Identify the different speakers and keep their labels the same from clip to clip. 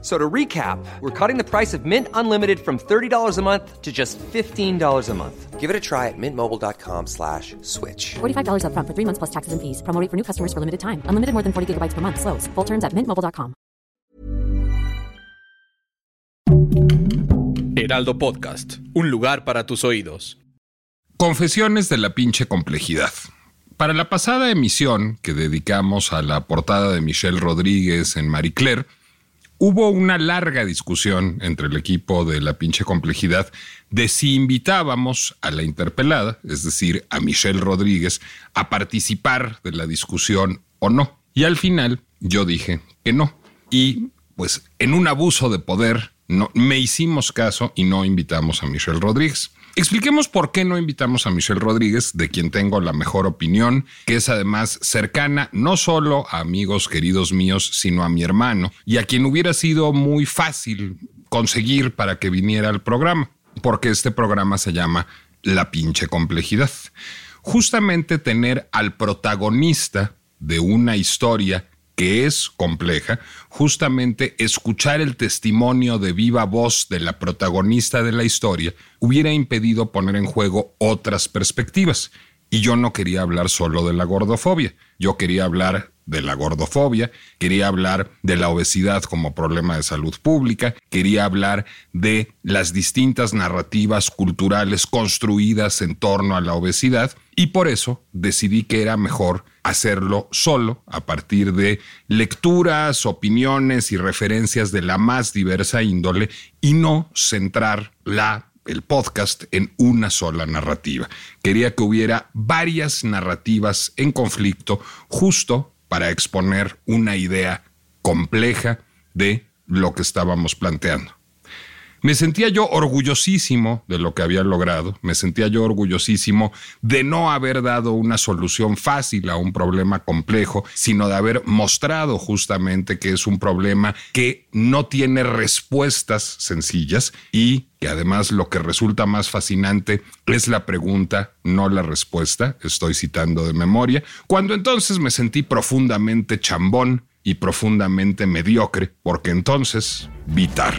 Speaker 1: So to recap, we're cutting the price of Mint Unlimited from $30 a month to just $15 a month.
Speaker 2: Give it a try at mintmobile.com slash switch.
Speaker 3: $45 upfront for three months plus taxes and fees. Promo rate for new customers for limited time. Unlimited more than 40 gigabytes per month. Slows. Full terms at mintmobile.com.
Speaker 4: Heraldo Podcast. Un lugar para tus oídos.
Speaker 5: Confesiones de la pinche complejidad. Para la pasada emisión que dedicamos a la portada de Michelle Rodríguez en Marie Claire, hubo una larga discusión entre el equipo de la pinche complejidad de si invitábamos a la interpelada, es decir, a Michelle Rodríguez, a participar de la discusión o no. Y al final yo dije que no. Y pues en un abuso de poder no, me hicimos caso y no invitamos a Michelle Rodríguez. Expliquemos por qué no invitamos a Michelle Rodríguez, de quien tengo la mejor opinión, que es además cercana no solo a amigos queridos míos, sino a mi hermano, y a quien hubiera sido muy fácil conseguir para que viniera al programa, porque este programa se llama La pinche complejidad. Justamente tener al protagonista de una historia que es compleja, justamente escuchar el testimonio de viva voz de la protagonista de la historia hubiera impedido poner en juego otras perspectivas. Y yo no quería hablar solo de la gordofobia, yo quería hablar de la gordofobia, quería hablar de la obesidad como problema de salud pública, quería hablar de las distintas narrativas culturales construidas en torno a la obesidad y por eso decidí que era mejor hacerlo solo a partir de lecturas, opiniones y referencias de la más diversa índole y no centrar la el podcast en una sola narrativa. Quería que hubiera varias narrativas en conflicto justo para exponer una idea compleja de lo que estábamos planteando. Me sentía yo orgullosísimo de lo que había logrado, me sentía yo orgullosísimo de no haber dado una solución fácil a un problema complejo, sino de haber mostrado justamente que es un problema que no tiene respuestas sencillas y que además lo que resulta más fascinante es la pregunta, no la respuesta, estoy citando de memoria, cuando entonces me sentí profundamente chambón y profundamente mediocre, porque entonces vitar.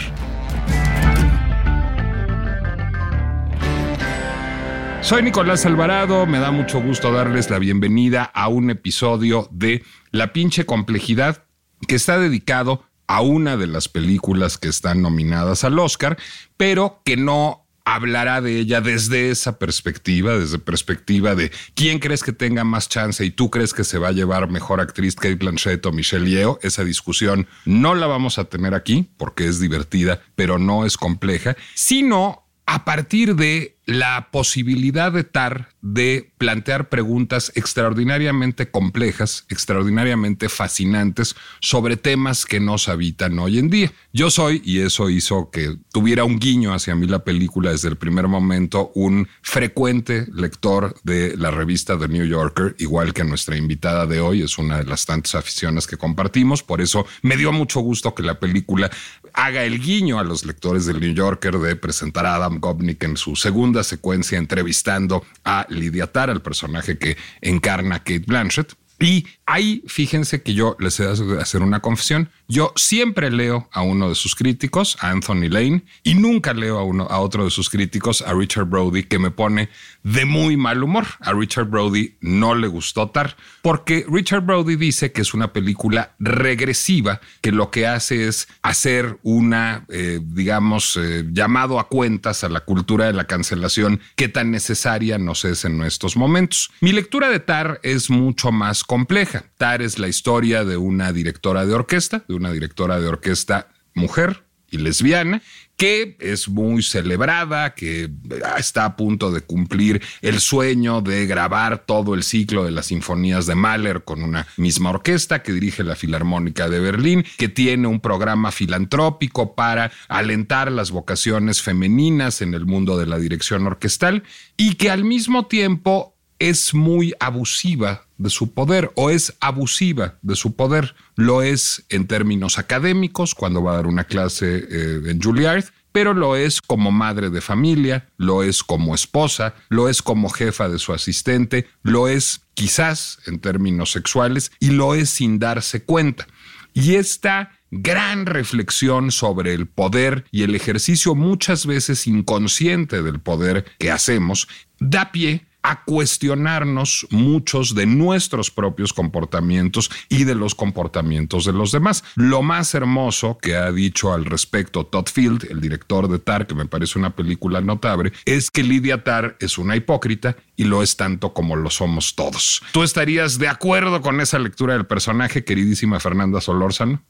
Speaker 5: Soy Nicolás Alvarado, me da mucho gusto darles la bienvenida a un episodio de La pinche complejidad que está dedicado a una de las películas que están nominadas al Oscar, pero que no hablará de ella desde esa perspectiva, desde perspectiva de quién crees que tenga más chance y tú crees que se va a llevar mejor actriz Kate Blanchett o Michelle Yeoh. Esa discusión no la vamos a tener aquí porque es divertida, pero no es compleja, sino a partir de la posibilidad de TAR de plantear preguntas extraordinariamente complejas, extraordinariamente fascinantes sobre temas que nos habitan hoy en día. Yo soy, y eso hizo que tuviera un guiño hacia mí la película desde el primer momento, un frecuente lector de la revista The New Yorker, igual que nuestra invitada de hoy, es una de las tantas aficiones que compartimos, por eso me dio mucho gusto que la película haga el guiño a los lectores del New Yorker de presentar a Adam Gopnik en su segunda secuencia entrevistando a Lydia Tarr, el personaje que encarna Kate Blanchett. Y ahí fíjense que yo les he de hacer una confesión. Yo siempre leo a uno de sus críticos, a Anthony Lane, y nunca leo a, uno, a otro de sus críticos, a Richard Brody, que me pone de muy mal humor. A Richard Brody no le gustó Tar, porque Richard Brody dice que es una película regresiva, que lo que hace es hacer una, eh, digamos, eh, llamado a cuentas a la cultura de la cancelación que tan necesaria nos es en estos momentos. Mi lectura de Tar es mucho más compleja. Tar es la historia de una directora de orquesta, de una directora de orquesta mujer y lesbiana, que es muy celebrada, que está a punto de cumplir el sueño de grabar todo el ciclo de las sinfonías de Mahler con una misma orquesta que dirige la Filarmónica de Berlín, que tiene un programa filantrópico para alentar las vocaciones femeninas en el mundo de la dirección orquestal y que al mismo tiempo es muy abusiva de su poder o es abusiva de su poder. Lo es en términos académicos cuando va a dar una clase eh, en Juilliard, pero lo es como madre de familia, lo es como esposa, lo es como jefa de su asistente, lo es quizás en términos sexuales y lo es sin darse cuenta. Y esta gran reflexión sobre el poder y el ejercicio muchas veces inconsciente del poder que hacemos da pie a cuestionarnos muchos de nuestros propios comportamientos y de los comportamientos de los demás. Lo más hermoso que ha dicho al respecto Todd Field, el director de Tar, que me parece una película notable, es que Lydia Tar es una hipócrita y lo es tanto como lo somos todos. ¿Tú estarías de acuerdo con esa lectura del personaje, queridísima Fernanda Solórzano?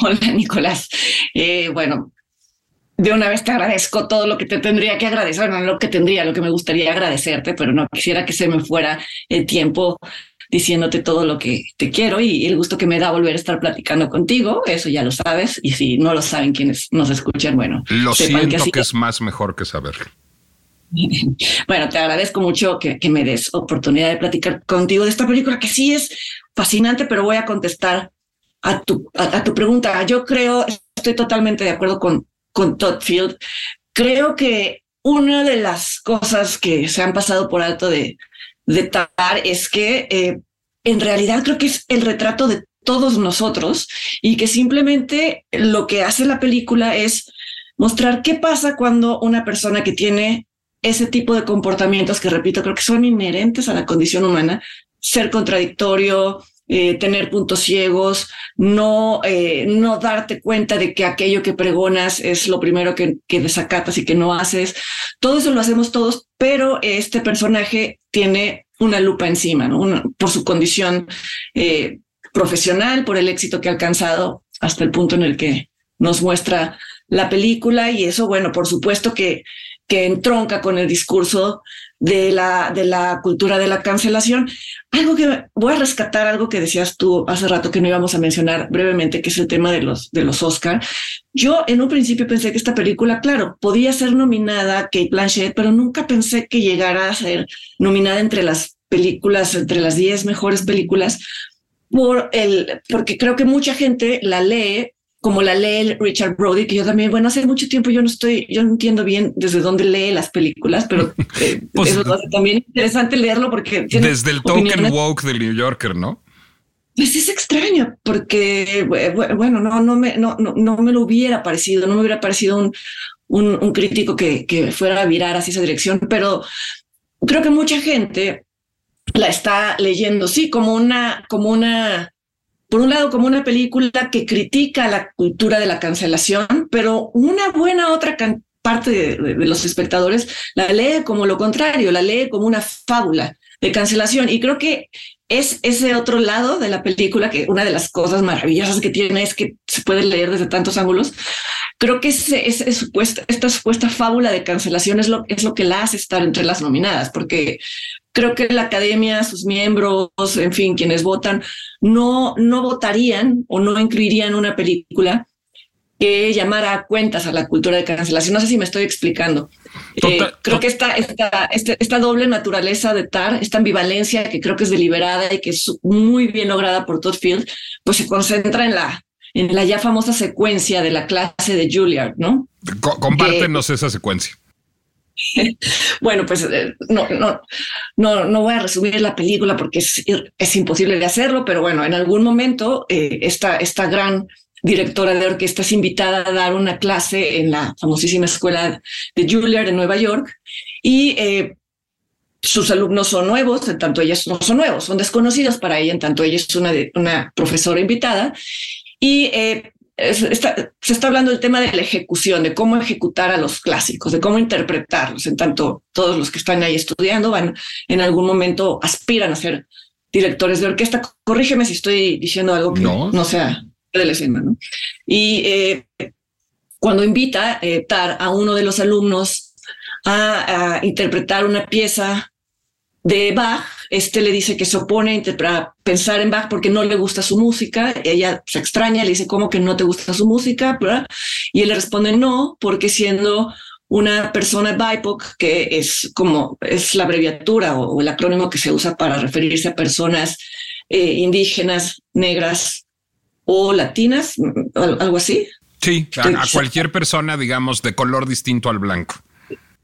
Speaker 6: Hola, Nicolás. Eh, bueno, de una vez te agradezco todo lo que te tendría que agradecer, no lo que tendría, lo que me gustaría agradecerte, pero no quisiera que se me fuera el tiempo diciéndote todo lo que te quiero y el gusto que me da volver a estar platicando contigo, eso ya lo sabes, y si no lo saben quienes nos escuchan, bueno,
Speaker 5: lo siento que, es más mejor que saberlo.
Speaker 6: Bueno, te agradezco mucho que, que, me des oportunidad de platicar contigo de esta película que sí es fascinante, pero voy a contestar a tu, a tu pregunta. Yo creo, estoy totalmente de acuerdo con, con Todd Field. Creo que una de las cosas que se han pasado por alto de, de es que eh, en realidad creo que es el retrato de todos nosotros y que simplemente lo que hace la película es mostrar qué pasa cuando una persona que tiene ese tipo de comportamientos que repito creo que son inherentes a la condición humana, ser contradictorio, eh, tener puntos ciegos, no, eh, no darte cuenta de que aquello que pregonas es lo primero que, que desacatas y que no haces. Todo eso lo hacemos todos, pero este personaje tiene una lupa encima, ¿no? por su condición eh, profesional, por el éxito que ha alcanzado hasta el punto en el que nos muestra la película y eso, bueno, por supuesto que, que entronca con el discurso de la, de la cultura de la cancelación. Algo que voy a rescatar, algo que decías tú hace rato que no íbamos a mencionar brevemente, que es el tema de los, de los Oscar. Yo en un principio pensé que esta película, claro, podía ser nominada Kate Blanchett, pero nunca pensé que llegara a ser nominada entre las películas, entre las 10 mejores películas, por el, porque creo que mucha gente la lee como la lee Richard Brody, que yo también, bueno, hace mucho tiempo yo no estoy, yo no entiendo bien desde dónde lee las películas, pero eh, pues, eso es también interesante leerlo porque...
Speaker 5: Desde el token woke del New Yorker, ¿no?
Speaker 6: Pues es extraño, porque, bueno, no, no, me, no, no, no me lo hubiera parecido, no me hubiera parecido un, un, un crítico que, que fuera a virar hacia esa dirección, pero creo que mucha gente la está leyendo, sí, como una, como una por un lado como una película que critica la cultura de la cancelación, pero una buena otra parte de, los espectadores la lee como lo contrario, la lee como una fábula de cancelación. Y creo que es ese otro lado de la película que una de las cosas maravillosas que tiene es que se puede leer desde tantos ángulos. Creo que ese, supuesta, esta supuesta fábula de cancelación es lo, es lo que la hace estar entre las nominadas, porque creo que la academia, sus miembros, en fin, quienes votan, no, no votarían o no incluirían una película que llamara a cuentas a la cultura de cancelación. No sé si me estoy explicando. Eh, creo que esta, esta, este, esta, doble naturaleza de TAR, esta ambivalencia que creo que es deliberada y que es muy bien lograda por Todd Field, pues se concentra en la, en la ya famosa secuencia de la clase de Juilliard, ¿no?
Speaker 5: compártenos esa secuencia.
Speaker 6: bueno, pues eh, no, no, no, no voy a resumir la película porque es, es imposible de hacerlo, pero bueno, en algún momento eh, esta, esta gran directora de orquesta es invitada a dar una clase en la famosísima escuela de Juilliard en Nueva York y eh, sus alumnos son nuevos, en tanto ellas no son nuevos, son desconocidos para ella, en tanto ella es una, una profesora invitada y eh, se está hablando del tema de la ejecución, de cómo ejecutar a los clásicos, de cómo interpretarlos. En tanto, todos los que están ahí estudiando van en algún momento aspiran a ser directores de orquesta. Corrígeme si estoy diciendo algo que no, sea de la escena. ¿no? Y eh, cuando invita eh, Tar a uno de los alumnos a, a interpretar una pieza de Bach, este le dice que se opone a pensar en Bach porque no le gusta su música. Ella se extraña, le dice, ¿cómo que no te gusta su música? Y él le responde, no, porque siendo una persona BIPOC, que es como es la abreviatura o, el acrónimo que se usa para referirse a personas eh, indígenas, negras o latinas, algo así.
Speaker 5: Sí, a, cualquier persona, digamos, de color distinto al blanco.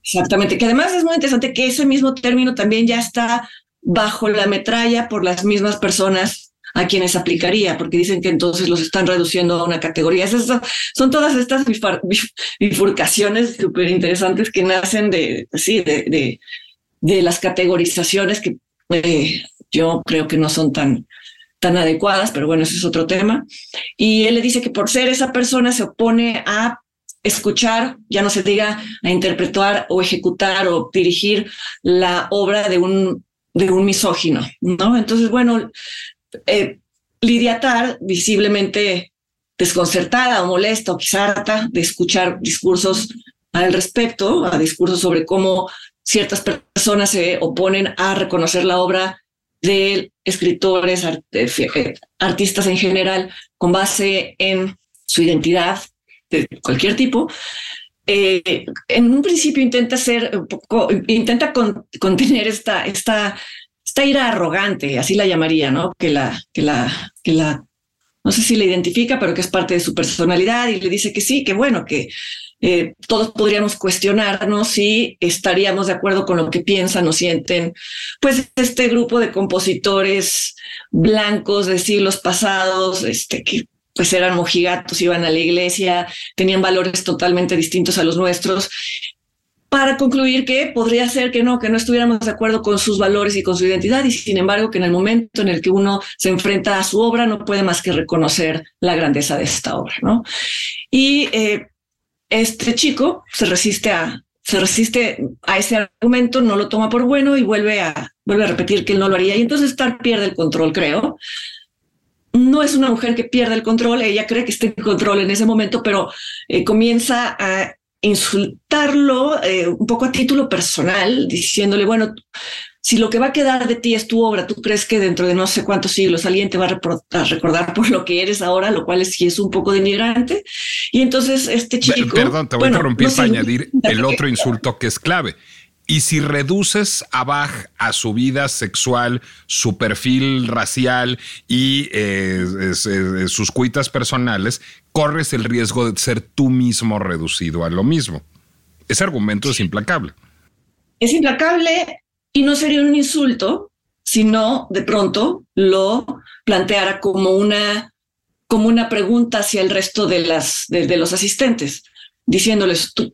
Speaker 6: Exactamente, que además es muy interesante que ese mismo término también ya está bajo la metralla por las mismas personas a quienes aplicaría, porque dicen que entonces los están reduciendo a una categoría. son todas estas bifurcaciones súper interesantes que nacen de, sí, de, de, las categorizaciones que eh, yo creo que no son tan, tan adecuadas, pero bueno, ese es otro tema. Y él le dice que por ser esa persona se opone a escuchar, ya no se diga a interpretar o ejecutar o dirigir la obra de un de un misógino, ¿no? Entonces, bueno, eh, Lidia Tar, visiblemente desconcertada o molesta o quizá harta de escuchar discursos al respecto, a discursos sobre cómo ciertas personas se oponen a reconocer la obra de escritores, eh, artistas en general, con base en su identidad de cualquier tipo. Eh, en un principio intenta ser poco, intenta contener esta, esta esta ira arrogante, así la llamaría, ¿no? Que la, que la, que la, no sé si la identifica, pero que es parte de su personalidad y le dice que sí, que bueno, que eh, todos podríamos cuestionarnos si estaríamos de acuerdo con lo que piensan o sienten, pues este grupo de compositores blancos de siglos pasados, este, que pues eran mojigatos, iban a la iglesia, tenían valores totalmente distintos a los nuestros para concluir que podría ser que no, que no estuviéramos de acuerdo con sus valores y con su identidad, y sin embargo que en el momento en el que uno se enfrenta a su obra no puede más que reconocer la grandeza de esta obra, ¿no? Y eh, este chico se resiste a se resiste a ese argumento, no lo toma por bueno y vuelve a vuelve a repetir que él no lo haría y entonces Star pierde el control, creo. No es una mujer que pierde el control, ella cree que está en control en ese momento, pero eh, comienza a insultarlo eh, un poco a título personal, diciéndole, bueno, si lo que va a quedar de ti es tu obra, tú crees que dentro de no sé cuántos siglos alguien te va a, recordar por lo que eres ahora, lo cual es, sí es un poco denigrante. Y entonces este chico...
Speaker 5: Perdón, te voy a interrumpir para añadir el otro insulto que es clave. Y si reduces a Bach a su vida sexual, su perfil racial y eh, sus cuitas personales, corres el riesgo de ser tú mismo reducido a lo mismo. Ese argumento es implacable.
Speaker 6: Es implacable y no sería un insulto, sino de pronto lo planteara como una, como una pregunta hacia el resto de, las, de, los asistentes, diciéndoles, tú,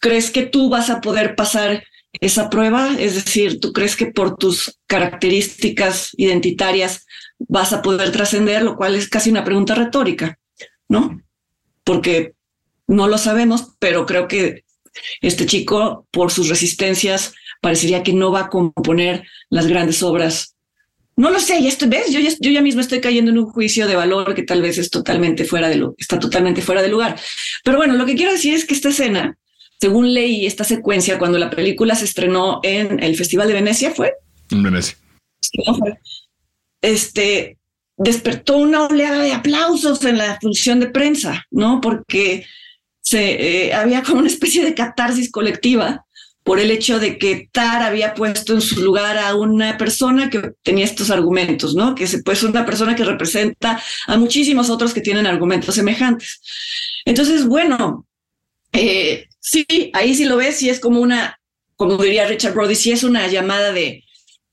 Speaker 6: ¿crees que tú vas a poder pasar esa prueba? Es decir, ¿tú crees que por tus características identitarias vas a poder trascender? Lo cual es casi una pregunta retórica, ¿no? Porque no lo sabemos, pero creo que este chico, por sus resistencias, parecería que no va a componer las grandes obras. No lo sé, ya estoy, ves, yo ya, yo ya mismo estoy cayendo en un juicio de valor que tal vez es totalmente fuera de lo, está totalmente fuera de lugar. Pero bueno, lo que quiero decir es que esta escena según leí esta secuencia, cuando la película se estrenó en el Festival de Venecia, ¿fue?
Speaker 5: En Venecia.
Speaker 6: Este despertó una oleada de aplausos en la función de prensa, ¿no? Porque se, eh, había como una especie de catarsis colectiva por el hecho de que Tar había puesto en su lugar a una persona que tenía estos argumentos, ¿no? Que se puso una persona que representa a muchísimos otros que tienen argumentos semejantes. Entonces, bueno, eh, sí, ahí sí lo ves, y es como una, como diría Richard Brody, sí es una llamada de,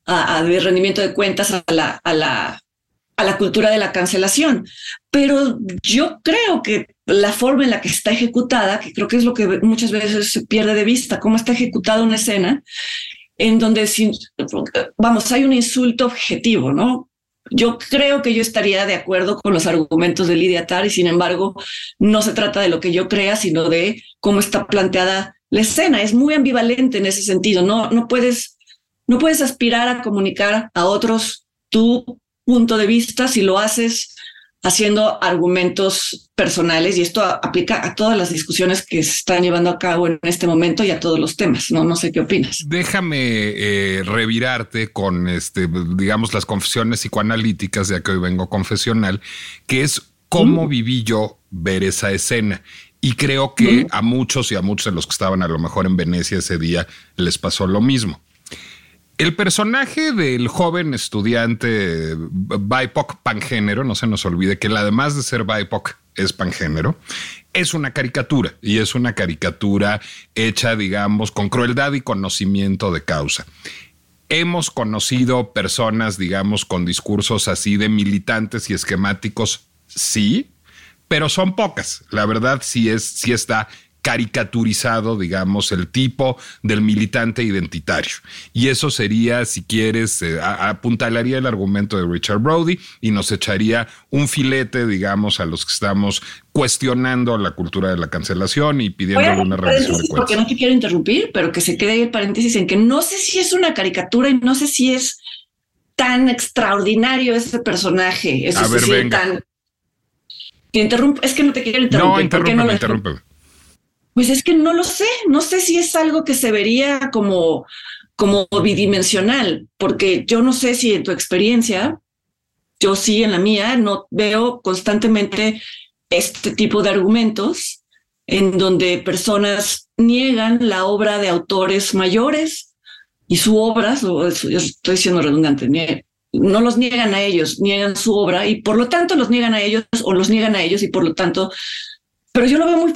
Speaker 6: rendimiento de cuentas a la cultura de la cancelación. Pero yo creo que la forma en la que está ejecutada, que creo que es lo que muchas veces se pierde de vista, cómo está ejecutada una escena en donde, vamos, hay un insulto objetivo, ¿no? Yo creo que yo estaría de acuerdo con los argumentos de Lidia Tar y sin embargo no se trata de lo que yo crea, sino de cómo está planteada la escena. Es muy ambivalente en ese sentido. No, no puedes, no puedes aspirar a comunicar a otros tu punto de vista si lo haces haciendo argumentos personales y esto aplica a todas las discusiones que se están llevando a cabo en este momento y a todos los temas. No, no sé qué opinas.
Speaker 5: Déjame eh, revirarte con este, digamos, las confesiones psicoanalíticas, ya que hoy vengo confesional, que es cómo mm. viví yo ver esa escena. Y creo que a muchos y a muchos de los que estaban a lo mejor en Venecia ese día les pasó lo mismo. El personaje del joven estudiante BIPOC pangénero, no se nos olvide que además de ser BIPOC es pangénero, es una caricatura y es una caricatura hecha, digamos, con crueldad y conocimiento de causa. Hemos conocido personas, digamos, con discursos así de militantes y esquemáticos, sí, pero son pocas. La verdad sí es, sí está caricaturizado, digamos, el tipo del militante identitario. Y eso sería, si quieres, eh, apuntalaría el argumento de Richard Brody y nos echaría un filete, digamos, a los que estamos cuestionando la cultura de la cancelación y pidiendo una rendición de
Speaker 6: Porque no te quiero interrumpir, pero que se quede ahí el paréntesis en que no sé si es una caricatura y no sé si es tan extraordinario ese personaje.
Speaker 5: a ver, venga.
Speaker 6: es que no te quiero interrumpir.
Speaker 5: No, interrúmpeme, interrúmpeme.
Speaker 6: Pues es que no lo sé, no sé si es algo que se vería como, como bidimensional, porque yo no sé si en tu experiencia, yo sí en la mía, no veo constantemente este tipo de argumentos en donde personas niegan la obra de autores mayores y su obra, estoy siendo redundante, no los niegan a ellos, niegan su obra y por lo tanto los niegan a ellos o los niegan a ellos y por lo tanto pero yo lo veo muy,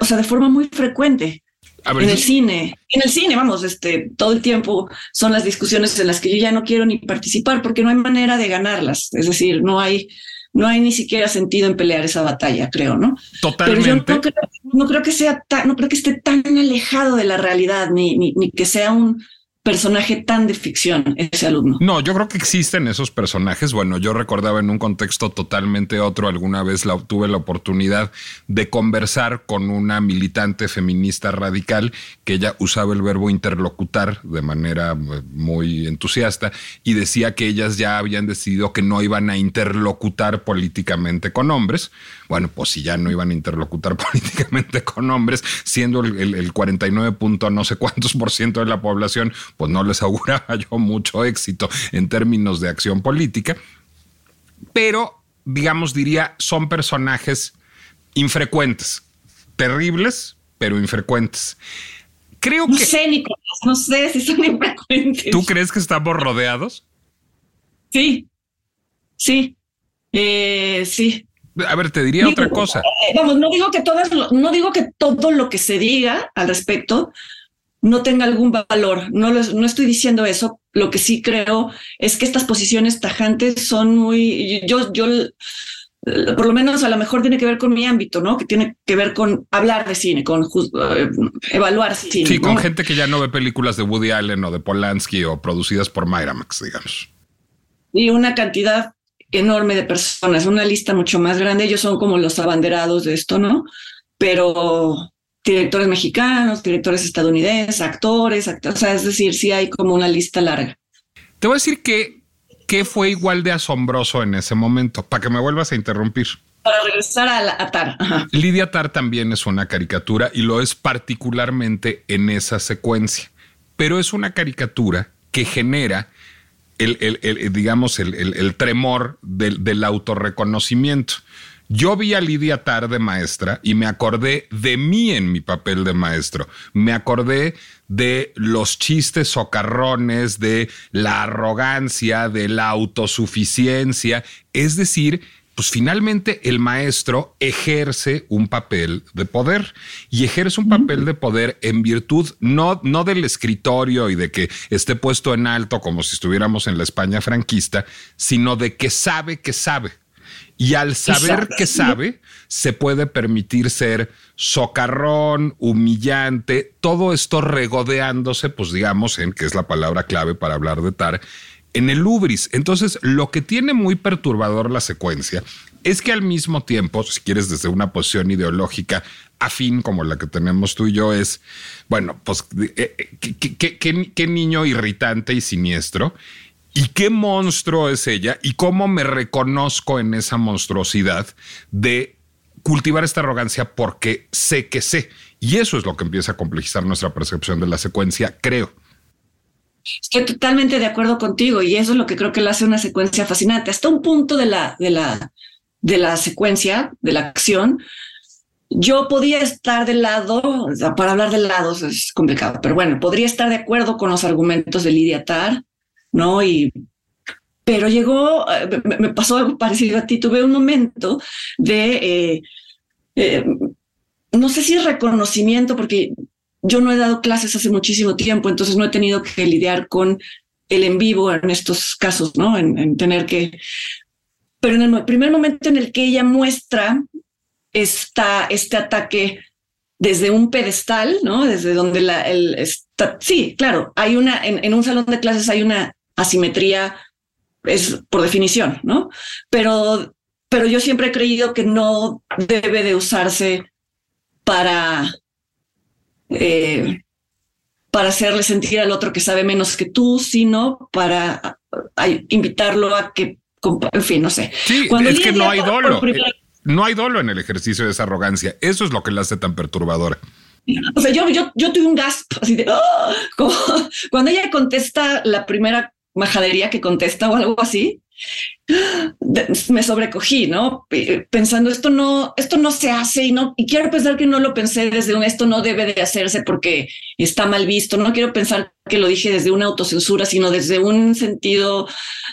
Speaker 6: o sea, de forma muy frecuente. en el cine, en el cine, vamos, este, todo el tiempo son las discusiones en las que yo ya no quiero ni participar porque no hay manera de ganarlas. Es decir, no hay, no hay ni siquiera sentido en pelear esa batalla, creo, ¿no?
Speaker 5: Totalmente.
Speaker 6: Pero yo no creo, no creo que sea tan, no creo que esté tan alejado de la realidad, ni, ni, ni que sea un, personaje tan de ficción ese alumno.
Speaker 5: No, yo creo que existen esos personajes. Bueno, yo recordaba en un contexto totalmente otro, alguna vez la, tuve la oportunidad de conversar con una militante feminista radical que ella usaba el verbo interlocutar de manera eh, muy entusiasta y decía que ellas ya habían decidido que no iban a interlocutar políticamente con hombres. Bueno, pues si ya no iban a interlocutar políticamente con hombres, siendo el, el 49 punto no sé cuántos por ciento de la población pues no les auguraba yo mucho éxito en términos de acción política, pero digamos diría son personajes infrecuentes, terribles, pero infrecuentes. Creo
Speaker 6: no
Speaker 5: que...
Speaker 6: sé, Nicolás, no sé si son infrecuentes.
Speaker 5: ¿Tú crees que estamos rodeados?
Speaker 6: Sí, sí, eh, sí.
Speaker 5: A ver, te diría otra cosa.
Speaker 6: Eh, vamos, no digo que todas, no digo que todo lo que se diga al respecto no tenga algún valor. No, no estoy diciendo eso. Lo que sí creo es que estas posiciones tajantes son muy, yo, yo, por lo menos a lo mejor tiene que ver con mi ámbito, ¿no? Que tiene que ver con hablar de cine, con eh, evaluar cine.
Speaker 5: Sí, con gente que ya no ve películas de Woody Allen o de Polanski o producidas por Miramax, digamos.
Speaker 6: Y una cantidad enorme de personas, una lista mucho más grande. Ellos son como los abanderados de esto, ¿no? Pero directores mexicanos, directores estadounidenses, actores, actores, o sea, es decir, sí hay como una lista larga.
Speaker 5: Te voy a decir que, que fue igual de asombroso en ese momento, para que me vuelvas a interrumpir.
Speaker 6: Para regresar a, Tar.
Speaker 5: Lidia Tar también es una caricatura y lo es particularmente en esa secuencia, pero es una caricatura que genera el, el, digamos, el, tremor del, del autorreconocimiento. Yo vi a Lidia Tar maestra y me acordé de mí en mi papel de maestro. Me acordé de los chistes socarrones, de la arrogancia, de la autosuficiencia. Es decir, pues finalmente el maestro ejerce un papel de poder y ejerce un papel de poder en virtud no, no del escritorio y de que esté puesto en alto como si estuviéramos en la España franquista, sino de que sabe que sabe. Y al saber que sabe, se puede permitir ser socarrón, humillante, todo esto regodeándose, pues digamos, en que es la palabra clave para hablar de Tar, en el ubris. Entonces, lo que tiene muy perturbador la secuencia es que al mismo tiempo, si quieres desde una posición ideológica afín como la que tenemos tú y yo, es, bueno, pues, eh, eh, qué niño irritante y siniestro y qué monstruo es ella y cómo me reconozco en esa monstruosidad de cultivar esta arrogancia porque sé que sé. Y eso es lo que empieza a complejizar nuestra percepción de la secuencia, creo.
Speaker 6: Estoy totalmente de acuerdo contigo y eso es lo que creo que le hace una secuencia fascinante. Hasta un punto de la, de la, de la secuencia, de la acción, yo podía estar del lado, para hablar de lados es complicado, pero bueno, podría estar de acuerdo con los argumentos de Lidia Tar, ¿no? Y, pero llegó, eh, me, pasó algo parecido a ti, tuve un momento de, eh, eh, no sé si reconocimiento, porque yo no he dado clases hace muchísimo tiempo, entonces no he tenido que lidiar con el en vivo en estos casos, ¿no? En, tener que... Pero en el primer momento en el que ella muestra esta, este ataque desde un pedestal, ¿no? Desde donde la, el está, sí, claro, hay una, en, en, un salón de clases hay una asimetría, es por definición, ¿no? Pero, pero yo siempre he creído que no debe de usarse para, eh, para hacerle sentir al otro que sabe menos que tú, sino para invitarlo a que, en fin, no sé.
Speaker 5: Sí, es que no hay dolo. No hay dolo en el ejercicio de esa arrogancia. Eso es lo que la hace tan perturbadora.
Speaker 6: O sea, yo, yo, yo tuve un gasp así de ¡oh! como cuando ella contesta la primera majadería que contesta o algo así, me sobrecogí, ¿no? Pensando esto no, esto no se hace y no, y quiero pensar que no lo pensé desde un esto no debe de hacerse porque está mal visto. No quiero pensar que lo dije desde una autocensura, sino desde un sentido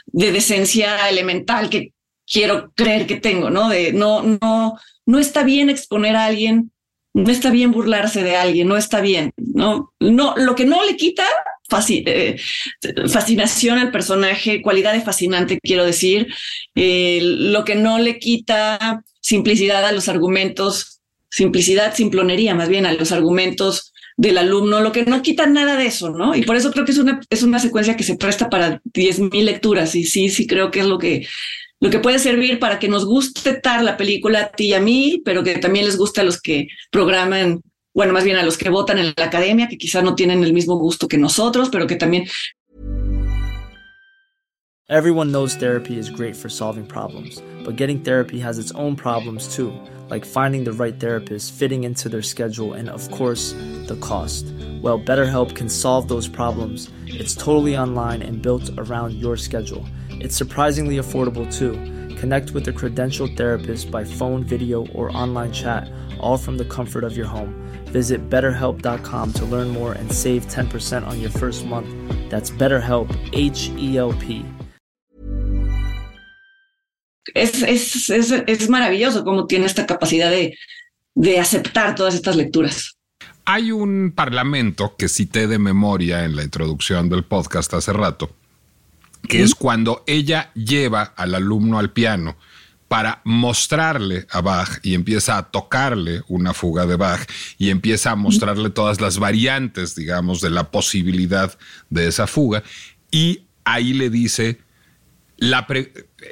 Speaker 6: de decencia elemental que quiero creer que tengo, ¿no? De no, no, no está bien exponer a alguien, no está bien burlarse de alguien, no está bien, ¿no? No, lo que no le quita fascinación al personaje, cualidad de fascinante, quiero decir, eh, lo que no le quita simplicidad a los argumentos, simplicidad, simplonería más bien a los argumentos del alumno, lo que no quita nada de eso, ¿no? Y por eso creo que es una, es una secuencia que se presta para 10.000 lecturas y sí, sí creo que es lo que lo que puede servir para que nos guste tal la película a ti y a mí, pero que también les guste a los que programan, bueno, más bien a los que votan en la academia, que no tienen el mismo gusto que nosotros, pero que también...
Speaker 7: Everyone knows therapy is great for solving problems, but getting therapy has its own problems too, like finding the right therapist, fitting into their schedule, and of course, the cost. Well, BetterHelp can solve those problems. It's totally online and built around your schedule. It's surprisingly affordable too. Connect with a credentialed therapist by phone, video, or online chat, all from the comfort of your home. Visit betterhelp.com to learn more and save 10% on your first month. That's BetterHelp, H E L P.
Speaker 6: Es, es, es, es maravilloso cómo tiene esta capacidad de, de aceptar todas estas lecturas.
Speaker 5: Hay un parlamento que cité de memoria en la introducción del podcast hace rato, que es cuando ella lleva al alumno al piano para mostrarle a Bach y empieza a tocarle una fuga de Bach y empieza a mostrarle todas las variantes, digamos, de la posibilidad de esa fuga. Y ahí le dice, la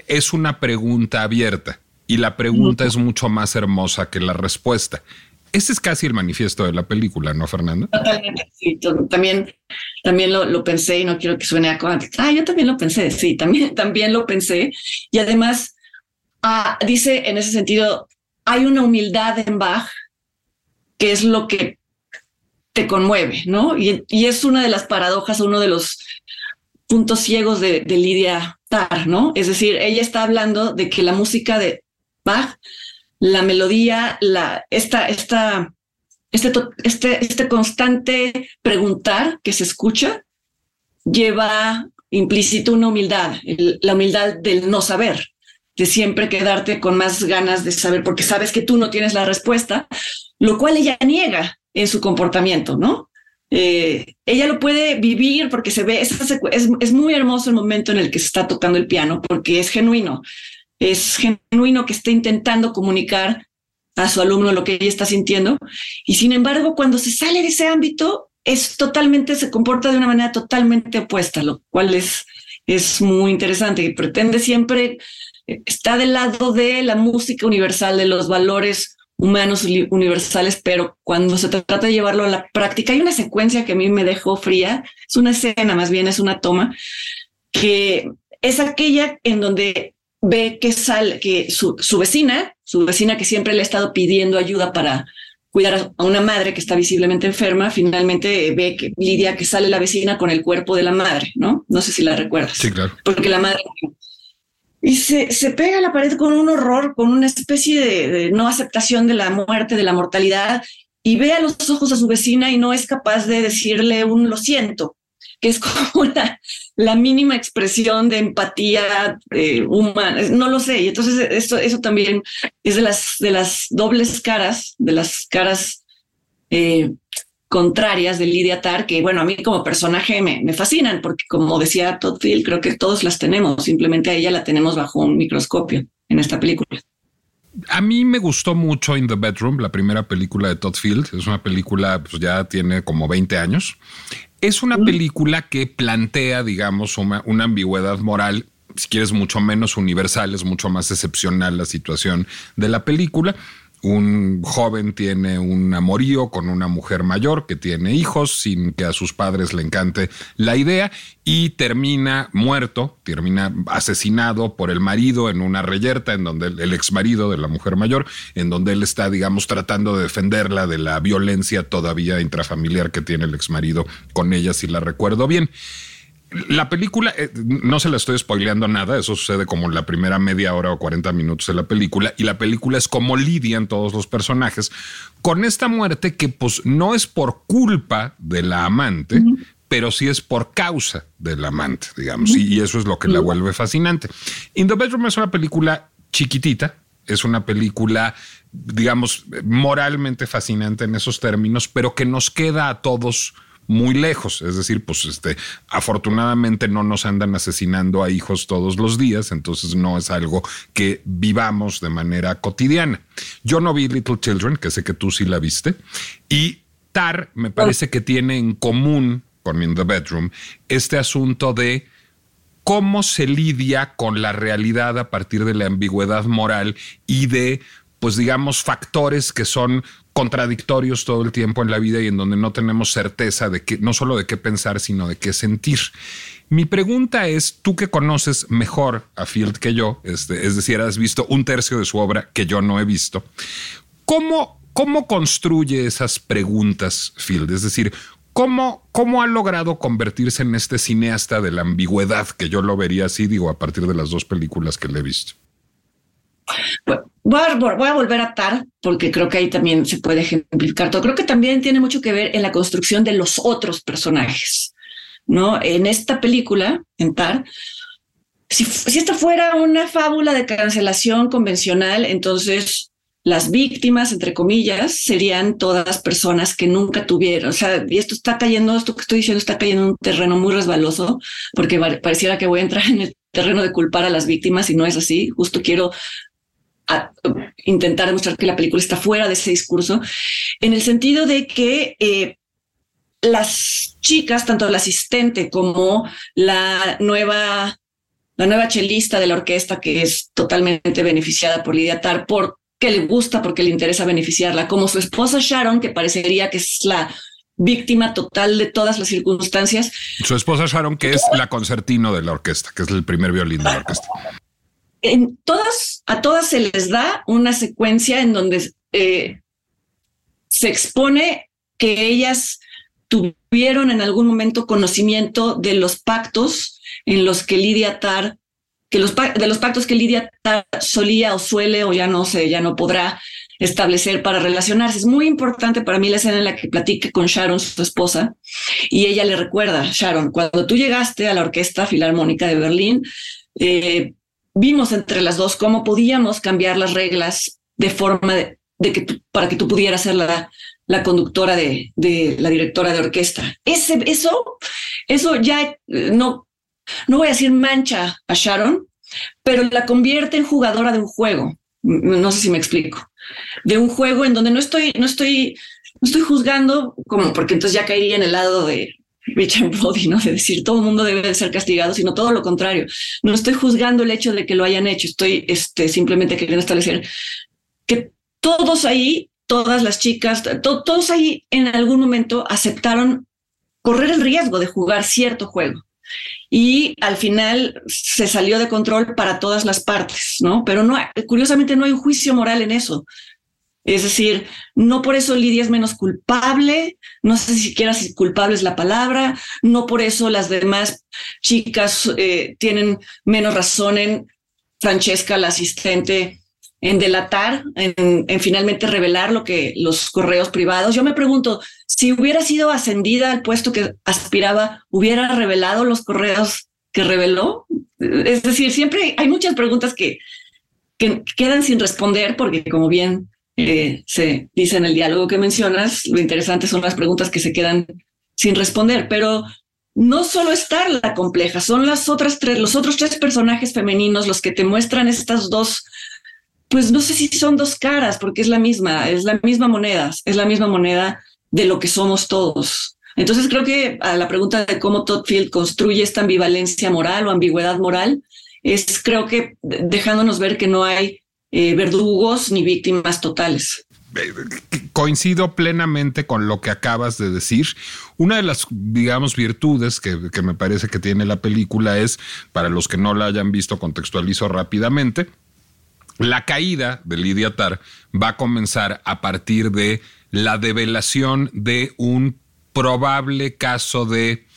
Speaker 5: es una pregunta abierta y la pregunta es mucho más hermosa que la respuesta. Ese es casi el manifiesto de la película, ¿no, Fernando?
Speaker 6: Sí. También, también lo, lo pensé y no quiero que suene a Ah, yo también lo pensé, sí, también, también lo pensé. Y además, ah, dice en ese sentido, hay una humildad en Bach que es lo que te conmueve, ¿no? Y, y es una de las paradojas, uno de los puntos ciegos de, de Lidia Tar, ¿no? Es decir, ella está hablando de que la música de Bach la melodía, la, esta, esta, este, este, este constante preguntar que se escucha lleva implícito una humildad, la humildad del no saber, de siempre quedarte con más ganas de saber, porque sabes que tú no tienes la respuesta, lo cual ella niega en su comportamiento, ¿no? Eh, ella lo puede vivir porque se ve, es, es, muy hermoso el momento en el que se está tocando el piano, porque es genuino es genuino que esté intentando comunicar a su alumno lo que ella está sintiendo. Y sin embargo, cuando se sale de ese ámbito, es totalmente, se comporta de una manera totalmente opuesta, lo cual es, es muy interesante y pretende siempre, está del lado de la música universal, de los valores humanos universales, pero cuando se trata de llevarlo a la práctica, hay una secuencia que a mí me dejó fría, es una escena, más bien es una toma, que es aquella en donde ve que sale, que su, su, vecina, su vecina que siempre le ha estado pidiendo ayuda para cuidar a una madre que está visiblemente enferma, finalmente ve que Lidia que sale la vecina con el cuerpo de la madre, ¿no? No sé si la recuerdas.
Speaker 5: Sí, claro.
Speaker 6: Porque la madre y se, se pega a la pared con un horror, con una especie de, de no aceptación de la muerte, de la mortalidad, y ve a los ojos a su vecina y no es capaz de decirle un lo siento, que es como la, la mínima expresión de empatía eh, humana, no lo sé. Y entonces eso, eso también es de las, de las dobles caras, de las caras eh, contrarias de Lidia Tar, que bueno, a mí como personaje me, me fascinan, porque como decía Todd Field, creo que todos las tenemos, simplemente a ella la tenemos bajo un microscopio en esta película.
Speaker 5: A mí me gustó mucho In the Bedroom, la primera película de Todd Field. Es una película, pues ya tiene como 20 años. Es una película que plantea, digamos, una, una ambigüedad moral si quieres, mucho menos universal, es mucho más excepcional la situación de la película un joven tiene un amorío con una mujer mayor que tiene hijos sin que a sus padres le encante la idea y termina muerto, termina asesinado por el marido en una reyerta en donde el, ex marido de la mujer mayor, en donde él está, digamos, tratando de defenderla de la violencia todavía intrafamiliar que tiene el ex marido con ella, si la recuerdo bien. La película, eh, no se la estoy spoileando nada, eso sucede como en la primera media hora o 40 minutos de la película, y la película es como lidian todos los personajes con esta muerte que pues no es por culpa de la amante, pero sí es por causa del amante, digamos, y, y eso es lo que la vuelve fascinante. In the Bedroom es una película chiquitita, es una película, digamos, moralmente fascinante en esos términos, pero que nos queda a todos muy lejos. Es decir, pues este, afortunadamente no nos andan asesinando a hijos todos los días, entonces no es algo que vivamos de manera cotidiana. Yo no vi Little Children, que sé que tú sí la viste, y Tar me parece que tiene en común con In the Bedroom este asunto de cómo se lidia con la realidad a partir de la ambigüedad moral y de pues digamos, factores que son contradictorios todo el tiempo en la vida y en donde no tenemos certeza de que no solo de qué pensar, sino de qué sentir. Mi pregunta es, tú que conoces mejor a Field que yo, este, es decir, has visto un tercio de su obra que yo no he visto, ¿cómo, cómo construye esas preguntas Field? Es decir, ¿Cómo, ¿Cómo, ha logrado convertirse en este cineasta de la ambigüedad que yo lo vería así, digo, a partir de las dos películas que le he visto?
Speaker 6: Voy a, voy a, volver a Tar, porque creo que ahí también se puede ejemplificar todo. Creo que también tiene mucho que ver en la construcción de los otros personajes, ¿no? En esta película, en Tar, si, si esta fuera una fábula de cancelación convencional, entonces las víctimas, entre comillas, serían todas personas que nunca tuvieron. O sea, y esto está cayendo, esto que estoy diciendo está cayendo en un terreno muy resbaloso, porque pareciera que voy a entrar en el terreno de culpar a las víctimas y no es así. Justo quiero a intentar demostrar que la película está fuera de ese discurso, en el sentido de que eh, las chicas, tanto la asistente como la nueva, la nueva chelista de la orquesta, que es totalmente beneficiada por Lidia Tar, porque le gusta, porque le interesa beneficiarla, como su esposa Sharon, que parecería que es la víctima total de todas las circunstancias.
Speaker 5: Su esposa Sharon, que es la concertino de la orquesta, que es el primer violín de la orquesta
Speaker 6: en todas, a todas se les da una secuencia en donde eh, se expone que ellas tuvieron en algún momento conocimiento de los pactos en los que Lidia Tar, que los, de los pactos que Lidia Tar solía o suele o ya no sé, ya no podrá establecer para relacionarse. Es muy importante para mí la escena en la que platica con Sharon, su esposa, y ella le recuerda, Sharon, cuando tú llegaste a la Orquesta Filarmónica de Berlín, eh, vimos entre las dos cómo podíamos cambiar las reglas de forma de, que para que tú pudieras ser la, la conductora de, de, la directora de orquesta. Ese, eso, eso ya eh, no, no voy a decir mancha a Sharon, pero la convierte en jugadora de un juego. No sé si me explico. De un juego en donde no estoy, no estoy, no estoy juzgando, como porque entonces ya caería en el lado de, Richard Brody, ¿no? De decir todo el mundo debe de ser castigado, sino todo lo contrario. No estoy juzgando el hecho de que lo hayan hecho, estoy este, simplemente queriendo establecer que todos ahí, todas las chicas, todos ahí en algún momento aceptaron correr el riesgo de jugar cierto juego. Y al final se salió de control para todas las partes, ¿no? Pero no, curiosamente no hay un juicio moral en eso. Es decir, no por eso Lidia es menos culpable, no sé si siquiera si culpable es la palabra, no por eso las demás chicas eh, tienen menos razón en Francesca, la asistente, en delatar, en, en, finalmente revelar lo que los correos privados. Yo me pregunto, si hubiera sido ascendida al puesto que aspiraba, ¿hubiera revelado los correos que reveló? Es decir, siempre hay muchas preguntas que quedan sin responder porque, como bien eh, se dice en el diálogo que mencionas, lo interesante son las preguntas que se quedan sin responder, pero no solo está la compleja, son las otras tres, los otros tres personajes femeninos los que te muestran estas dos, pues no sé si son dos caras, porque es la misma, es la misma moneda, es la misma moneda de lo que somos todos. Entonces creo que a la pregunta de cómo Todd Field construye esta ambivalencia moral o ambigüedad moral, es creo que dejándonos ver que no hay eh, verdugos ni víctimas totales.
Speaker 5: Coincido plenamente con lo que acabas de decir. Una de las, digamos, virtudes que, que me parece que tiene la película es, para los que no la hayan visto, contextualizo rápidamente, la caída de Lidia Tar va a comenzar a partir de la develación de un probable caso de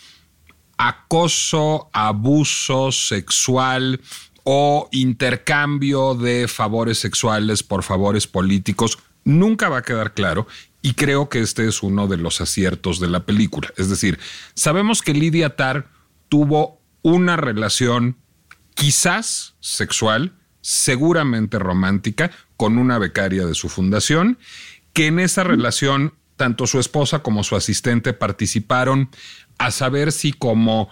Speaker 5: acoso, abuso sexual o intercambio de favores sexuales por favores políticos nunca va a quedar claro y creo que este es uno de los aciertos de la película. Es decir, sabemos que Lidia Tar tuvo una relación quizás sexual, seguramente romántica, con una becaria de su fundación, que en esa relación tanto su esposa como su asistente participaron a saber si como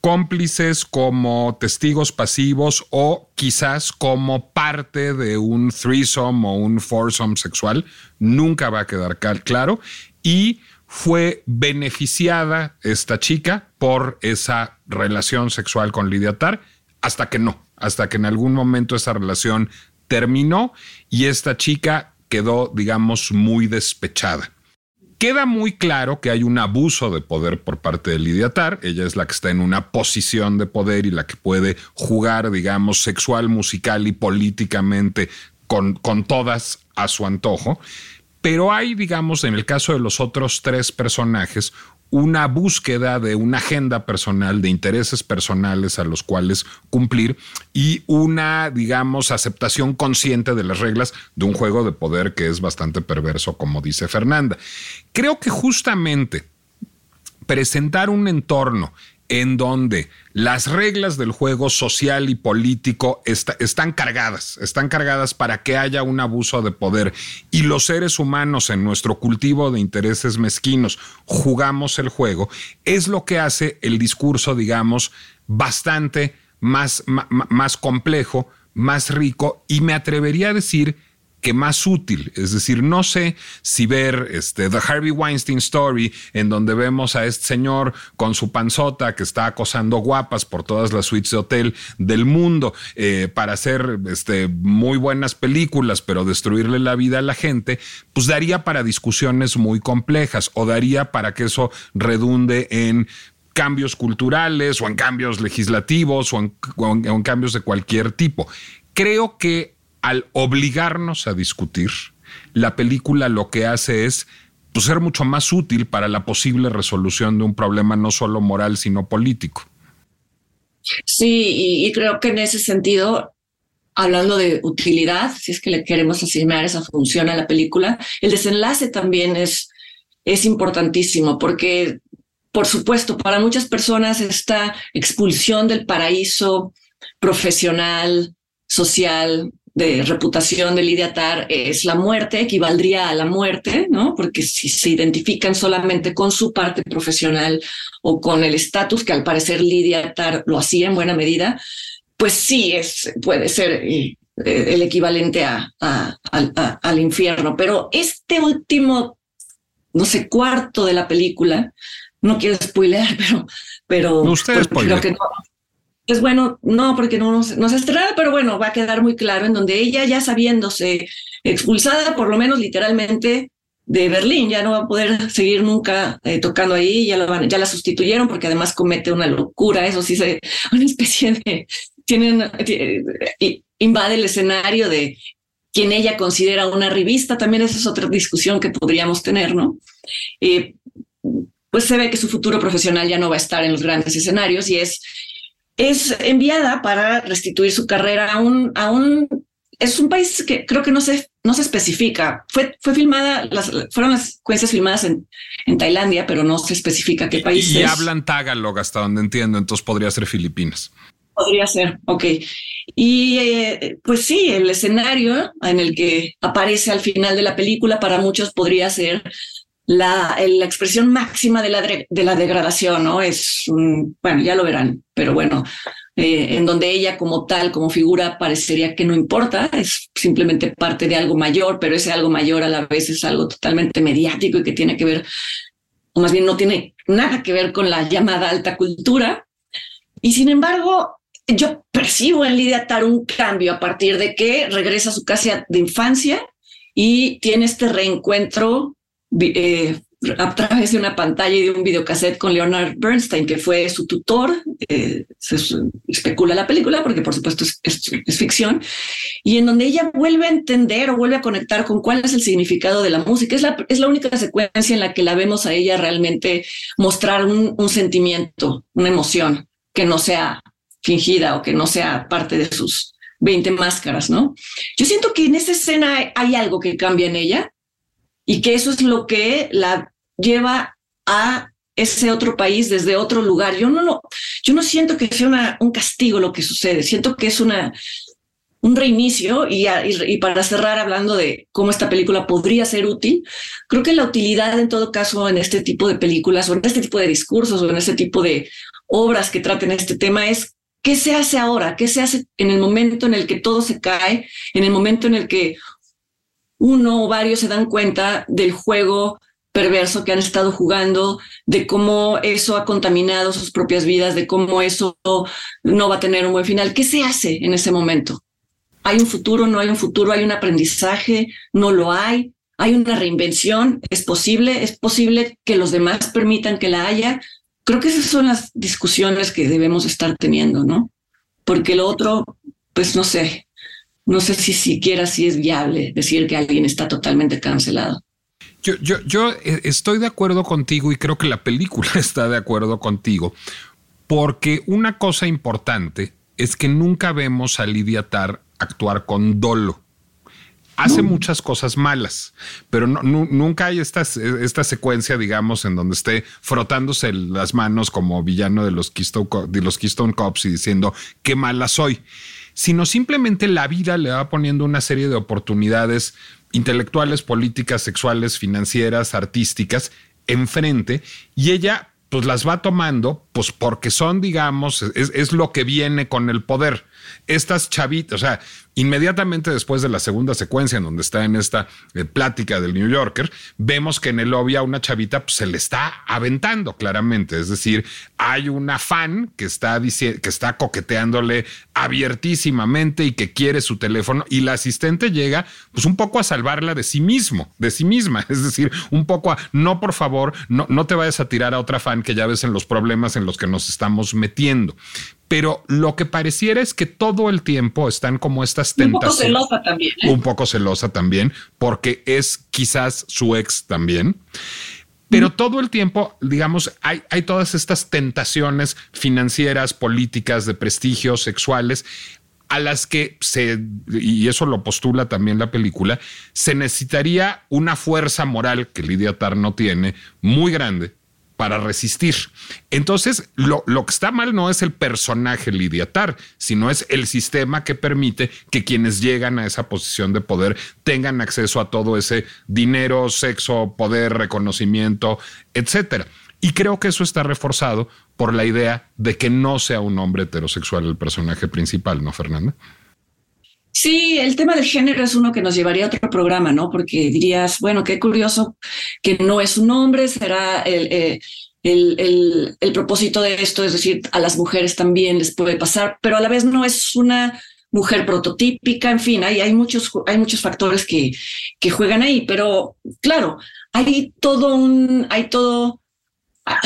Speaker 5: cómplices, como testigos pasivos o quizás como parte de un threesome o un foursome sexual, nunca va a quedar claro. Y fue beneficiada esta chica por esa relación sexual con Lidia Tar hasta que no, hasta que en algún momento esa relación terminó y esta chica quedó, digamos, muy despechada. Queda muy claro que hay un abuso de poder por parte de Lidia Tar. Ella es la que está en una posición de poder y la que puede jugar, digamos, sexual, musical y políticamente con, con todas a su antojo. Pero hay, digamos, en el caso de los otros tres personajes, una búsqueda de una agenda personal, de intereses personales a los cuales cumplir y una, digamos, aceptación consciente de las reglas de un juego de poder que es bastante perverso, como dice Fernanda. Creo que justamente presentar un entorno en donde las reglas del juego social y político están cargadas, están cargadas para que haya un abuso de poder. Y los seres humanos en nuestro cultivo de intereses mezquinos jugamos el juego, es lo que hace el discurso, digamos, bastante más, más complejo, más rico y me atrevería a decir que más útil. Es decir, no sé si ver este, The Harvey Weinstein Story, en donde vemos a este señor con su panzota que está acosando guapas por todas las suites de hotel del mundo eh, para hacer este, muy buenas películas, pero destruirle la vida a la gente, pues daría para discusiones muy complejas o daría para que eso redunde en cambios culturales o en cambios legislativos o en, o en cambios de cualquier tipo. Creo que al obligarnos a discutir, la película lo que hace es pues, ser mucho más útil para la posible resolución de un problema no solo moral, sino político.
Speaker 6: Sí, y, creo que en ese sentido, hablando de utilidad, si es que le queremos asignar esa función a la película, el desenlace también es, es importantísimo porque, por supuesto, para muchas personas esta expulsión del paraíso profesional, social, de reputación de Lidia Tar es la muerte, equivaldría a la muerte, ¿no? Porque si se identifican solamente con su parte profesional o con el estatus que al parecer Lidia Tar lo hacía en buena medida, pues sí es, puede ser eh, el equivalente a, al infierno. Pero este último, no sé, cuarto de la película, no quiero spoilear, pero, pero
Speaker 5: Usted
Speaker 6: pues, creo que no, pues bueno, no, porque no nos, nos estrenado, pero bueno, va a quedar muy claro en donde ella ya sabiéndose expulsada, por lo menos literalmente, de Berlín, ya no va a poder seguir nunca eh, tocando ahí, ya, lo van, ya la sustituyeron porque además comete una locura, eso sí, se, una especie de, tienen, eh, invade el escenario de quien ella considera una revista, también esa es otra discusión que podríamos tener, ¿no? Eh, pues se ve que su futuro profesional ya no va a estar en los grandes escenarios y es es enviada para restituir su carrera a un, a un es un país que creo que no se, no se especifica. Fue, fue filmada, las, fueron las secuencias filmadas en, en Tailandia, pero no se especifica qué país
Speaker 5: y,
Speaker 6: es.
Speaker 5: Y hablan Tagalog hasta donde entiendo, entonces podría ser Filipinas.
Speaker 6: Podría ser, ok. Y eh, pues sí, el escenario en el que aparece al final de la película para muchos podría ser la, expresión máxima de la, de la degradación, ¿no? Es, bueno, ya lo verán, pero bueno, eh, en donde ella como tal, como figura, parecería que no importa, es simplemente parte de algo mayor, pero ese algo mayor a la vez es algo totalmente mediático y que tiene que ver, o más bien no tiene nada que ver con la llamada alta cultura. Y sin embargo, yo percibo en Lidia Tar un cambio a partir de que regresa a su casa de infancia y tiene este reencuentro eh, a través de una pantalla y de un videocassette con Leonard Bernstein, que fue su tutor. Eh, se especula la película porque por supuesto es, ficción, y en donde ella vuelve a entender o vuelve a conectar con cuál es el significado de la música. Es la, es la única secuencia en la que la vemos a ella realmente mostrar un, un sentimiento, una emoción que no sea fingida o que no sea parte de sus 20 máscaras, ¿no? Yo siento que en esa escena hay algo que cambia en ella y que eso es lo que la lleva a ese otro país desde otro lugar. Yo no, no yo no siento que sea una, un castigo lo que sucede, siento que es una, un reinicio y, y, y, para cerrar hablando de cómo esta película podría ser útil, creo que la utilidad en todo caso en este tipo de películas o en este tipo de discursos o en este tipo de obras que traten este tema es qué se hace ahora, qué se hace en el momento en el que todo se cae, en el momento en el que uno o varios se dan cuenta del juego perverso que han estado jugando, de cómo eso ha contaminado sus propias vidas, de cómo eso no va a tener un buen final. ¿Qué se hace en ese momento? ¿Hay un futuro? ¿No hay un futuro? ¿Hay un aprendizaje? ¿No lo hay? ¿Hay una reinvención? ¿Es posible? ¿Es posible que los demás permitan que la haya? Creo que esas son las discusiones que debemos estar teniendo, ¿no? Porque lo otro, pues no sé, no sé si siquiera si es viable decir que alguien está totalmente cancelado.
Speaker 5: Yo, yo, yo estoy de acuerdo contigo y creo que la película está de acuerdo contigo, porque una cosa importante es que nunca vemos a Lidia Tar actuar con dolo. Hace muchas cosas malas, pero no, no, nunca hay esta, esta secuencia, digamos, en donde esté frotándose las manos como villano de los Keystone, de los Keystone Cops y diciendo qué mala soy, sino simplemente la vida le va poniendo una serie de oportunidades intelectuales, políticas, sexuales, financieras, artísticas, enfrente, y ella pues las va tomando, pues porque son, digamos, es, es lo que viene con el poder. Estas chavitas, o sea, inmediatamente después de la segunda secuencia en donde está en esta eh, plática del New Yorker, vemos que en el lobby a una chavita pues, se le está aventando claramente. Es decir, hay una fan que está, que está coqueteándole abiertísimamente y que quiere su teléfono y la asistente llega pues un poco a salvarla de sí mismo, de sí misma. Es decir, un poco a, no, por favor, no, no te vayas a tirar a otra fan que ya ves en los problemas en los que nos estamos metiendo pero lo que pareciera es que todo el tiempo están como estas tentaciones.
Speaker 6: Un poco celosa también. ¿eh?
Speaker 5: Un poco celosa también, porque es quizás su ex también. Pero mm. todo el tiempo, digamos, hay, hay todas estas tentaciones financieras, políticas, de prestigio, sexuales, a las que se, y eso lo postula también la película, se necesitaría una fuerza moral que Lidia Tar no tiene, muy grande, para resistir. Entonces, lo, lo, que está mal no es el personaje Lidia Tar, sino es el sistema que permite que quienes llegan a esa posición de poder tengan acceso a todo ese dinero, sexo, poder, reconocimiento, etcétera. Y creo que eso está reforzado por la idea de que no sea un hombre heterosexual el personaje principal, ¿no, Fernanda?
Speaker 6: Sí, el tema del género es uno que nos llevaría a otro programa, ¿no? Porque dirías, bueno, qué curioso que no es un hombre, será el, eh, el, el, el, propósito de esto, es decir, a las mujeres también les puede pasar, pero a la vez no es una mujer prototípica, en fin, hay, hay, muchos, hay muchos factores que, que juegan ahí, pero claro, hay todo un, hay todo, ah,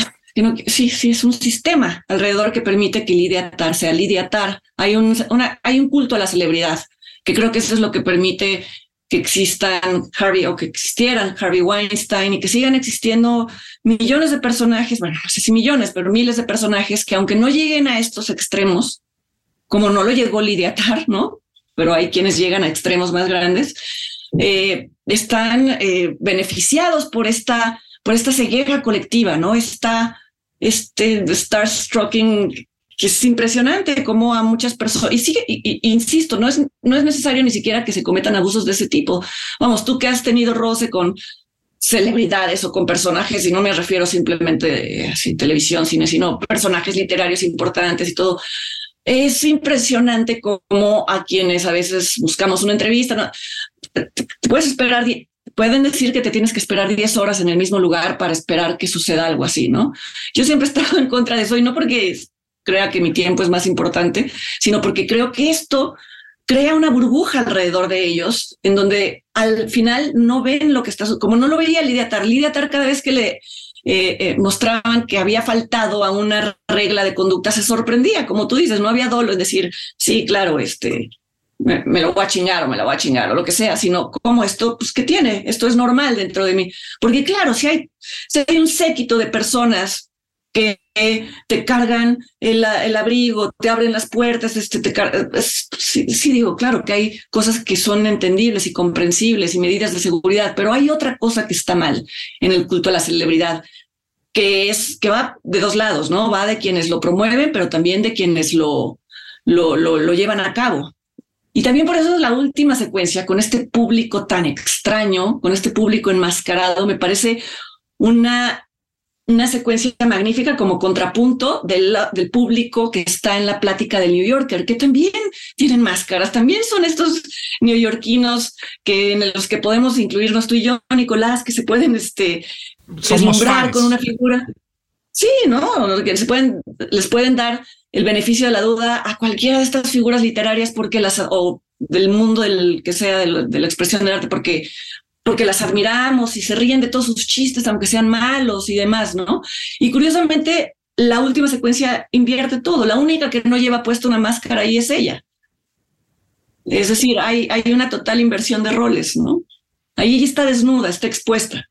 Speaker 6: sí, sí, es un sistema alrededor que permite que Lidia Tar sea Lidia Tar. Hay un, hay un culto a la celebridad que creo que eso es lo que permite que existan Harvey o que existieran Harvey Weinstein y que sigan existiendo millones de personajes, bueno, no sé si millones, pero miles de personajes que aunque no lleguen a estos extremos, como no lo llegó Lidia Tar, ¿no? Pero hay quienes llegan a extremos más grandes, eh, están eh, beneficiados por esta, por esta ceguera colectiva, ¿no? Esta, este star-stroking que es impresionante como a muchas personas, y sigue, insisto, no es, no es necesario ni siquiera que se cometan abusos de ese tipo. Vamos, tú que has tenido roce con celebridades o con personajes, y no me refiero simplemente de así, televisión, cine, sino personajes literarios importantes y todo. Es impresionante como a quienes a veces buscamos una entrevista, ¿no? puedes esperar, pueden decir que te tienes que esperar 10 horas en el mismo lugar para esperar que suceda algo así, ¿no? Yo siempre he estado en contra de eso y no porque crea que mi tiempo es más importante, sino porque creo que esto crea una burbuja alrededor de ellos, en donde al final no ven lo que está, como no lo veía Lidia Tar. Lidia Tar cada vez que le eh, eh, mostraban que había faltado a una regla de conducta, se sorprendía, como tú dices, no había dolo en decir, sí, claro, este, me, lo voy a chingar o me la voy a chingar o lo que sea, sino como esto, pues, ¿qué tiene? Esto es normal dentro de mí. Porque claro, si hay, si hay un séquito de personas que te cargan el, el, abrigo, te abren las puertas, este, te sí, digo, claro que hay cosas que son entendibles y comprensibles y medidas de seguridad, pero hay otra cosa que está mal en el culto a la celebridad, que es que va de dos lados, ¿no? Va de quienes lo promueven, pero también de quienes lo, lo, lo, lo llevan a cabo. Y también por eso es la última secuencia, con este público tan extraño, con este público enmascarado, me parece una una secuencia magnífica como contrapunto del, del, público que está en la plática del New Yorker, que también tienen máscaras, también son estos neoyorquinos que en los que podemos incluirnos tú y yo, Nicolás, que se pueden este, deslumbrar con una figura. Sí, ¿no? Que se pueden, les pueden dar el beneficio de la duda a cualquiera de estas figuras literarias porque las, o del mundo del que sea de la expresión del arte, porque porque las admiramos y se ríen de todos sus chistes, aunque sean malos y demás, ¿no? Y curiosamente, la última secuencia invierte todo. La única que no lleva puesta una máscara ahí es ella. Es decir, hay, hay una total inversión de roles, ¿no? Ahí está desnuda, está expuesta.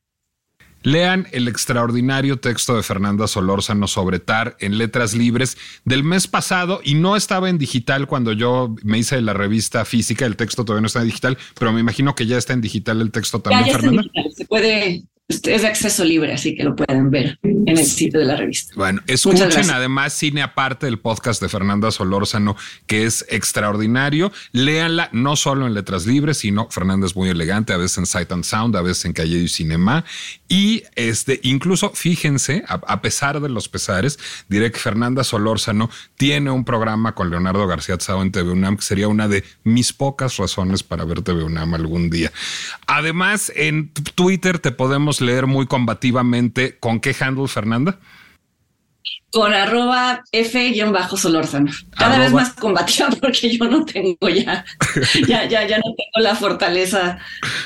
Speaker 5: Lean el extraordinario texto de Fernanda Solórzano sobre TAR en letras libres del mes pasado y no estaba en digital cuando yo me hice la revista física. El texto todavía no está en digital, pero me imagino que ya está en digital el texto también, Fernanda.
Speaker 6: Se puede es de acceso libre, así que lo pueden ver en el sitio de la revista.
Speaker 5: Bueno, escuchen además cine aparte del podcast de Fernanda Solórzano, que es extraordinario. Léanla no solo en letras libres, sino Fernanda es muy elegante, a veces en Sight and Sound, a veces en Calle y Cinema. Y este, incluso fíjense, a, pesar de los pesares, diré que Fernanda Solórzano tiene un programa con Leonardo García Tzao en TV UNAM, que sería una de mis pocas razones para ver TV UNAM algún día. Además, en Twitter te podemos leer muy combativamente con qué handle, Fernanda
Speaker 6: con arroba F-Solórzano. Cada vez más combativa porque yo no tengo ya, ya, ya, ya no tengo la fortaleza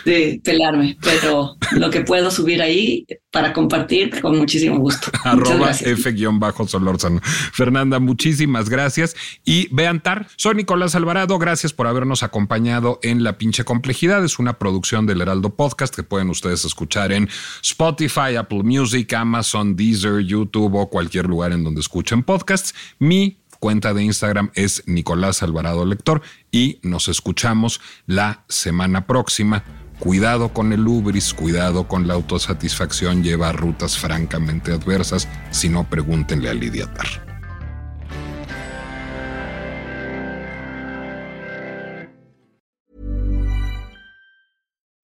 Speaker 6: de pelarme, pero lo que puedo subir ahí para compartir con muchísimo gusto.
Speaker 5: arroba F-Solórzano. Fernanda, muchísimas gracias. Y vean TAR, soy Nicolás Alvarado. Gracias por habernos acompañado en La Pinche Complejidad. Es una producción del Heraldo Podcast que pueden ustedes escuchar en Spotify, Apple Music, Amazon, Deezer, YouTube o cualquier lugar en donde escuchen podcasts. Mi cuenta de Instagram es Nicolás Alvarado Lector y nos escuchamos la semana próxima. Cuidado con el ubris, cuidado con la autosatisfacción, lleva rutas francamente adversas. Si no, pregúntenle a Lidia Tar.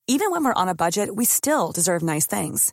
Speaker 8: Even when we're on a budget, we still deserve nice things.